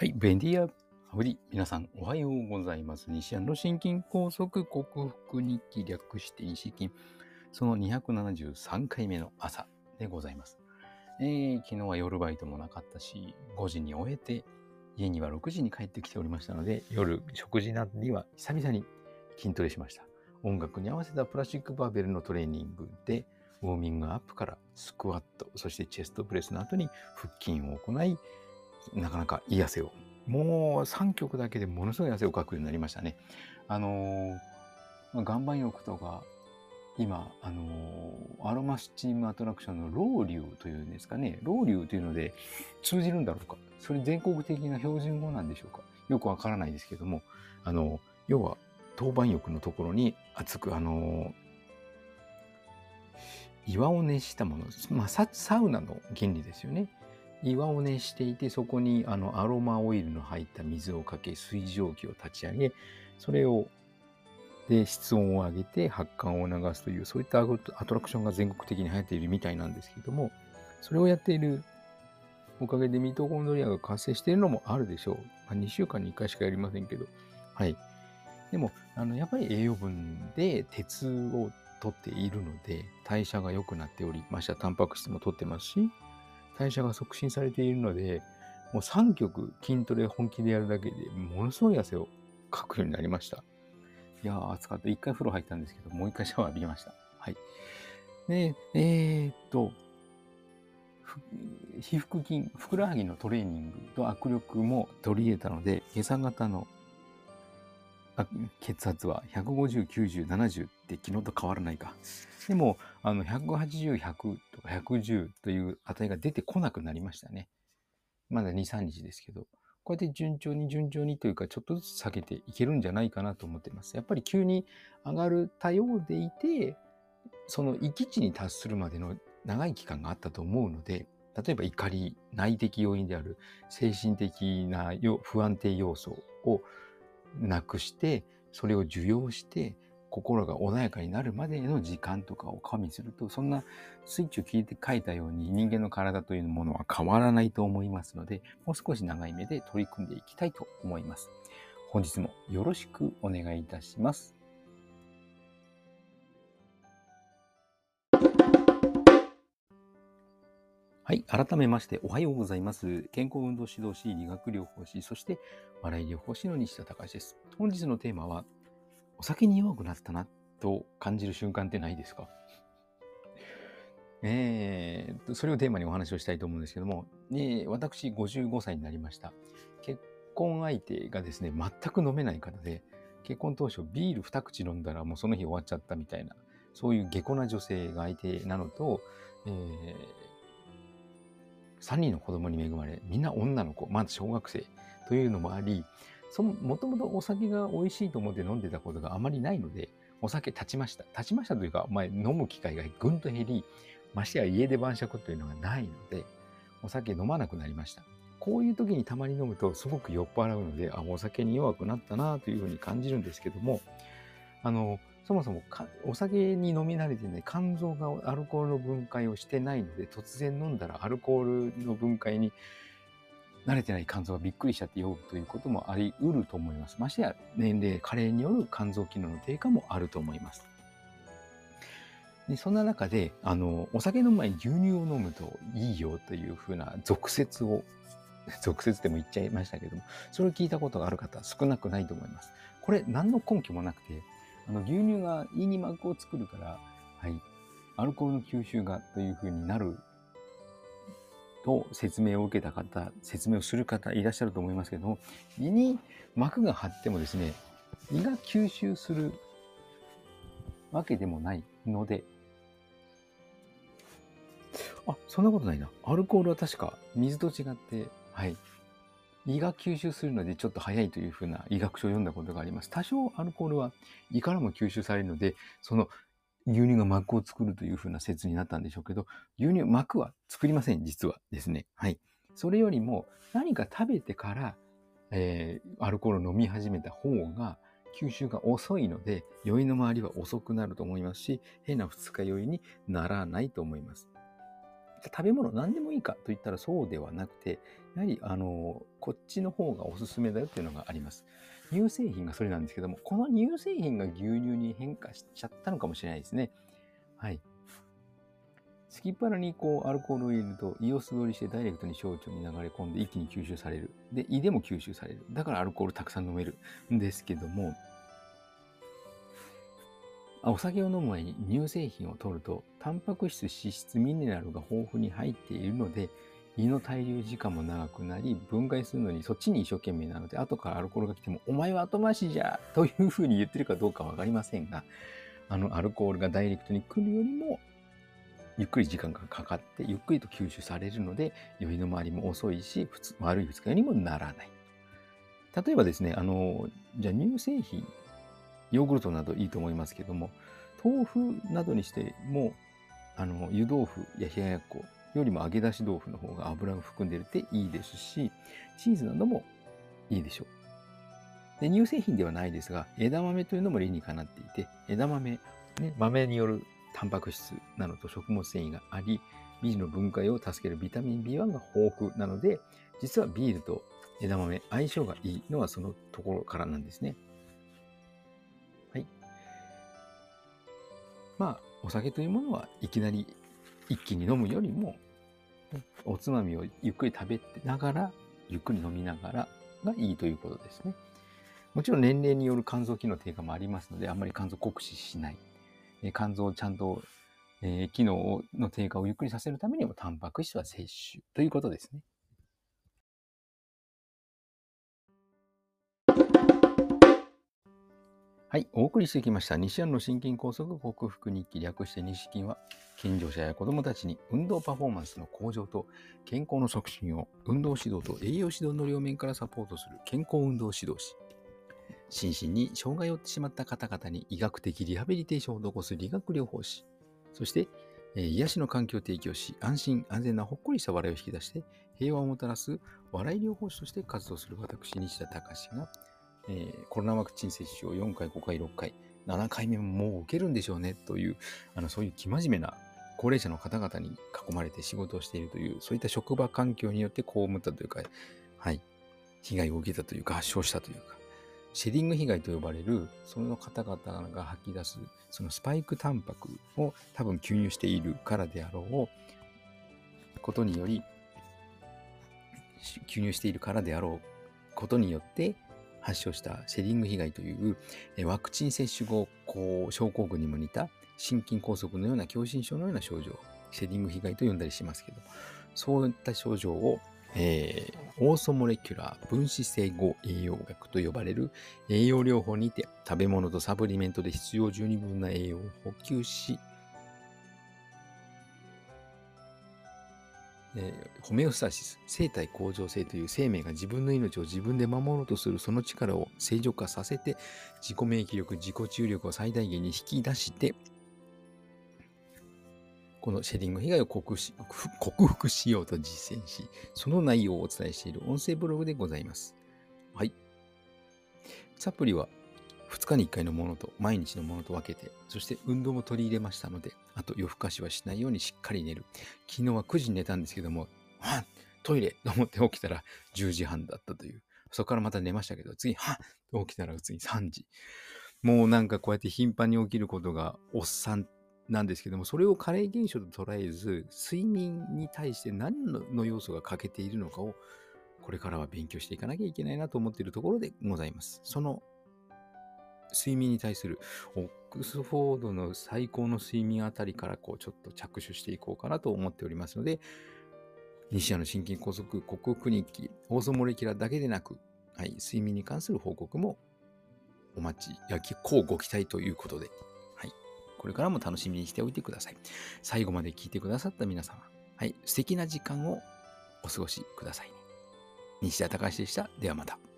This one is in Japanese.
はい、ベンディア・ハブリ。皆さん、おはようございます。西安の心筋梗塞克服日記略して西筋。その273回目の朝でございます。えー昨日は夜バイトもなかったし、5時に終えて、家には6時に帰ってきておりましたので、夜食事などには久々に筋トレしました。音楽に合わせたプラスチックバーベルのトレーニングで、ウォーミングアップからスクワット、そしてチェストプレスの後に腹筋を行い、なかなかいい汗を。もう3曲だけでものすごい汗をかくようになりましたね。あのー岩盤浴とか、今、あのーアロマスチームアトラクションのロウリュウというんですかね。ロウリュウというので通じるんだろうか。それ全国的な標準語なんでしょうか。よくわからないですけども、あの、要は、当番浴のところに熱く、あの岩を熱したもの、まあ、サウナの原理ですよね。岩を熱していて、そこにあのアロマオイルの入った水をかけ、水蒸気を立ち上げ、それを、で、室温を上げて発汗を流すという、そういったアトラクションが全国的に流行っているみたいなんですけども、それをやっているおかげでミトコンドリアが活性しているのもあるでしょう。まあ、2週間に1回しかやりませんけど。はい。でも、あのやっぱり栄養分で鉄を取っているので、代謝が良くなっており、ましてやタンパク質も取ってますし、代謝が促進されているので、もう3曲筋トレ本気でやるだけでものすごい汗をかくようになりました。いやー、暑かった。一回風呂入ったんですけど、もう一回シャワー浴びました。はい。で、えー、っと、皮腹筋、ふくらはぎのトレーニングと握力も取り入れたので、下差型のあ血圧は150、90、70って昨日と変わらないか。でも、あの、180、100とか110という値が出てこなくなりましたね。まだ2、3日ですけど。こうやって順調に順調にというか、ちょっとずつ下げていけるんじゃないかなと思っています。やっぱり急に上がるたようでいて、その域値に達するまでの長い期間があったと思うので、例えば怒り、内的要因である精神的な不安定要素をなくして、それを受容して、心が穏やかになるまでの時間とかを加味すると、そんなスイッチを聞いて書いたように人間の体というものは変わらないと思いますので、もう少し長い目で取り組んでいきたいと思います。本日もよろしくお願いいたします。はい。改めまして、おはようございます。健康運動指導士、理学療法士、そして笑い療法士の西田隆です。本日のテーマは、お酒に弱くなったなと感じる瞬間ってないですか？えー、それをテーマにお話をしたいと思うんですけども、ね、私55歳になりました。結婚相手がですね、全く飲めない方で、結婚当初ビール2口飲んだらもうその日終わっちゃったみたいな、そういう下戸な女性が相手なのと、えー3人の子供に恵まれ、みんな女の子、まだ小学生というのもあり、その、もともとお酒が美味しいと思って飲んでたことがあまりないので、お酒立ちました。立ちましたというか、まあ、飲む機会がぐんと減り、ましてや家で晩酌というのがないので、お酒飲まなくなりました。こういう時にたまに飲むとすごく酔っ払うので、あ、お酒に弱くなったなというふうに感じるんですけども、あの、そもそもかお酒に飲み慣れてね、肝臓がアルコールの分解をしてないので、突然飲んだらアルコールの分解に慣れてない肝臓がびっくりしちゃって酔うということもあり得ると思います。ましてや年齢、加齢による肝臓機能の低下もあると思います。でそんな中であの、お酒飲む前に牛乳を飲むといいよというふうな俗説を、俗説でも言っちゃいましたけども、それを聞いたことがある方少なくないと思います。これ何の根拠もなくて、あの牛乳が胃に膜を作るから、はい、アルコールの吸収がというふうになると説明を受けた方、説明をする方いらっしゃると思いますけども、胃に膜が張ってもですね、胃が吸収するわけでもないので、あ、そんなことないな。アルコールは確か水と違って、はい。胃が吸収するのでちょっと早いというふうな医学書を読んだことがあります。多少アルコールは胃からも吸収されるので、その牛乳が膜を作るというふうな説になったんでしょうけど、牛乳、膜は作りません、実はですね。はい。それよりも何か食べてから、えーアルコールを飲み始めた方が吸収が遅いので、酔いの周りは遅くなると思いますし、変な二日酔いにならないと思います。食べ物何でもいいかと言ったらそうではなくて、やはり、あの、こっちの方がおすすめだよっていうのがあります。乳製品がそれなんですけども、この乳製品が牛乳に変化しちゃったのかもしれないですね。はい。スキッパラにこうアルコールを入れると胃を素通りしてダイレクトに小腸に流れ込んで一気に吸収される。で、胃でも吸収される。だからアルコールたくさん飲めるんですけども、お酒を飲む前に乳製品を取ると、タンパク質、脂質、ミネラルが豊富に入っているので、胃の滞留時間も長くなり、分解するのにそっちに一生懸命なので、後からアルコールが来ても、お前は後回しじゃというふうに言ってるかどうかわかりませんが、あのアルコールがダイレクトに来るよりも、ゆっくり時間がかかって、ゆっくりと吸収されるので、酔いの回りも遅いし、普通悪い二日にもならない。例えばですね、あの、じゃあ乳製品、ヨーグルトなどいいと思いますけども、豆腐などにしても、あの、湯豆腐や冷ややっこよりも揚げ出し豆腐の方が油を含んでるっていいですし、チーズなどもいいでしょう。で乳製品ではないですが、枝豆というのも理にかなっていて、枝豆、ね、豆によるタンパク質などと食物繊維があり、ビールの分解を助けるビタミン B1 が豊富なので、実はビールと枝豆相性がいいのはそのところからなんですね。まあ、お酒というものはいきなり一気に飲むよりも、おつまみをゆっくり食べてながら、ゆっくり飲みながらがいいということですね。もちろん年齢による肝臓機能低下もありますので、あんまり肝臓酷使しない。え肝臓をちゃんと、え、機能の低下をゆっくりさせるためにも、タンパク質は摂取ということですね。はい、お送りしてきました西安の心筋梗塞克服日記略して西筋は健常者や子どもたちに運動パフォーマンスの向上と健康の促進を運動指導と栄養指導の両面からサポートする健康運動指導士。心身に障害を負ってしまった方々に医学的リハビリテーションを施す理学療法士。そして、え、癒しの環境を提供し安心安全なほっこりした笑いを引き出して平和をもたらす笑い療法士として活動する私西田隆がえー、コロナワクチン接種を4回、5回、6回、7回目ももう受けるんでしょうねという、あのそういう生真面目な高齢者の方々に囲まれて仕事をしているという、そういった職場環境によって被ったというか、はい、被害を受けたというか、発症したというか、シェディング被害と呼ばれる、その方々が吐き出す、そのスパイクタンパクを多分吸入しているからであろうことにより、吸入しているからであろうことによって、発症したシェディング被害というワクチン接種後こう症候群にも似た心筋梗塞のような狭心症のような症状シェディング被害と呼んだりしますけどそういった症状を、えー、オーソモレキュラー分子整合栄養学と呼ばれる栄養療法にて食べ物とサプリメントで必要十二分な栄養を補給しえー、ホメオスタシス、生体向上性という生命が自分の命を自分で守ろうとするその力を正常化させて、自己免疫力、自己注力を最大限に引き出して、このシェディング被害を克服しようと実践し、その内容をお伝えしている音声ブログでございます。はい。サプリは日に1回のものと毎日のものと分けて、そして運動も取り入れましたので、あと夜更かしはしないようにしっかり寝る。昨日は9時に寝たんですけども、はトイレと思って起きたら10時半だったという。そこからまた寝ましたけど、次、はっ起きたら次3時。もうなんかこうやって頻繁に起きることがおっさんなんですけども、それを加齢現象と捉えず、睡眠に対して何の要素が欠けているのかを、これからは勉強していかなきゃいけないなと思っているところでございます。その睡眠に対するオックスフォードの最高の睡眠あたりからこうちょっと着手していこうかなと思っておりますので、西矢の心筋梗塞克服日記、放送モレキュラだけでなく、はい、睡眠に関する報告もお待ち、やき、こうご期待ということで、はい、これからも楽しみにしておいてください。最後まで聞いてくださった皆様、はい、素敵な時間をお過ごしください。西田隆でした。ではまた。